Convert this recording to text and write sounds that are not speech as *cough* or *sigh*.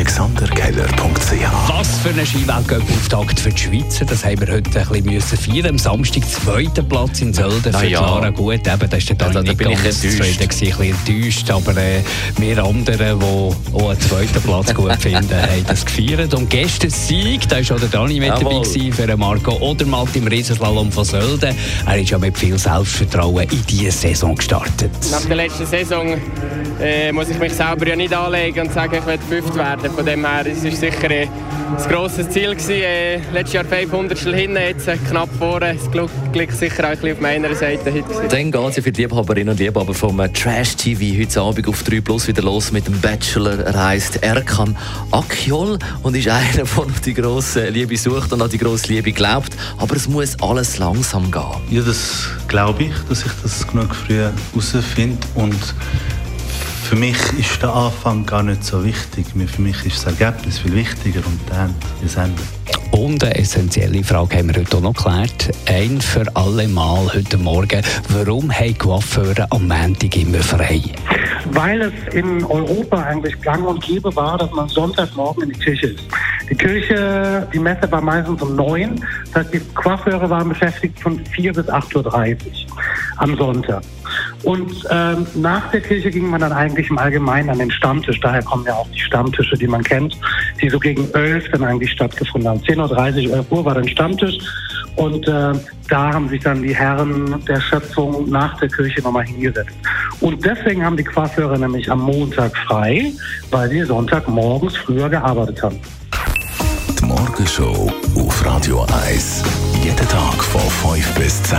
AlexanderKeller.ch Was für eine Skiweltcup-Auftakt für die Schweizer. Das haben wir heute ein bisschen müssen feiern. Am Samstag zweiter Platz in Sölden für ja. Clara Gut. Eben, da ist der Dani da nicht bin ich enttäuscht. zufrieden ein bisschen enttäuscht. Aber äh, wir anderen, die auch einen zweiten Platz gut *laughs* finden, haben das gefeiert. Und gestern Sieg, da war auch der Dani mit dabei Jawohl. gewesen, für Marco Odermatt im Riesenslalom von Sölden. Er ist ja mit viel Selbstvertrauen in diese Saison gestartet. Nach der letzten Saison äh, muss ich mich selber ja nicht anlegen und sagen, ich werde fünft werden. Von dem her, es ist sicher ein grosses Ziel gewesen. Äh, letztes Jahr 500 hinten, jetzt äh, knapp vorne. Das Glück liegt sicher auch ein bisschen auf meiner Seite heute. gewesen. Dann geht es ja für die Liebhaberinnen und Liebhaber vom äh, Trash TV heute Abend auf 3 Plus wieder los mit dem Bachelor. Er heisst Erkan Akyol und ist einer, *laughs* der noch die grosse Liebe sucht und an die grosse Liebe glaubt. Aber es muss alles langsam gehen. Ja, das glaube ich, dass ich das genug früh herausfinde. Und für mich ist der Anfang gar nicht so wichtig. Für mich ist das Ergebnis viel wichtiger und dann das Ende. Und eine essentielle Frage haben wir heute auch noch geklärt. Ein für alle Mal heute Morgen. Warum haben Coiffeure am Montag immer frei? weil es in Europa eigentlich gang und gäbe war, dass man Sonntagmorgen in die Kirche ist. Die Kirche, die Messe war meistens um neun, das heißt, die Coiffeure waren beschäftigt von vier bis 8.30 Uhr am Sonntag. Und ähm, nach der Kirche ging man dann eigentlich im Allgemeinen an den Stammtisch. Daher kommen ja auch die Stammtische, die man kennt, die so gegen 11 dann eigentlich stattgefunden haben. 10.30 Uhr, 11 Uhr war dann Stammtisch. Und äh, da haben sich dann die Herren der Schöpfung nach der Kirche nochmal hingesetzt. Und deswegen haben die Coiffeure nämlich am Montag frei, weil sie Sonntagmorgens früher gearbeitet haben. Die Morgenshow auf Radio 1. Jeden Tag von 5 bis 10.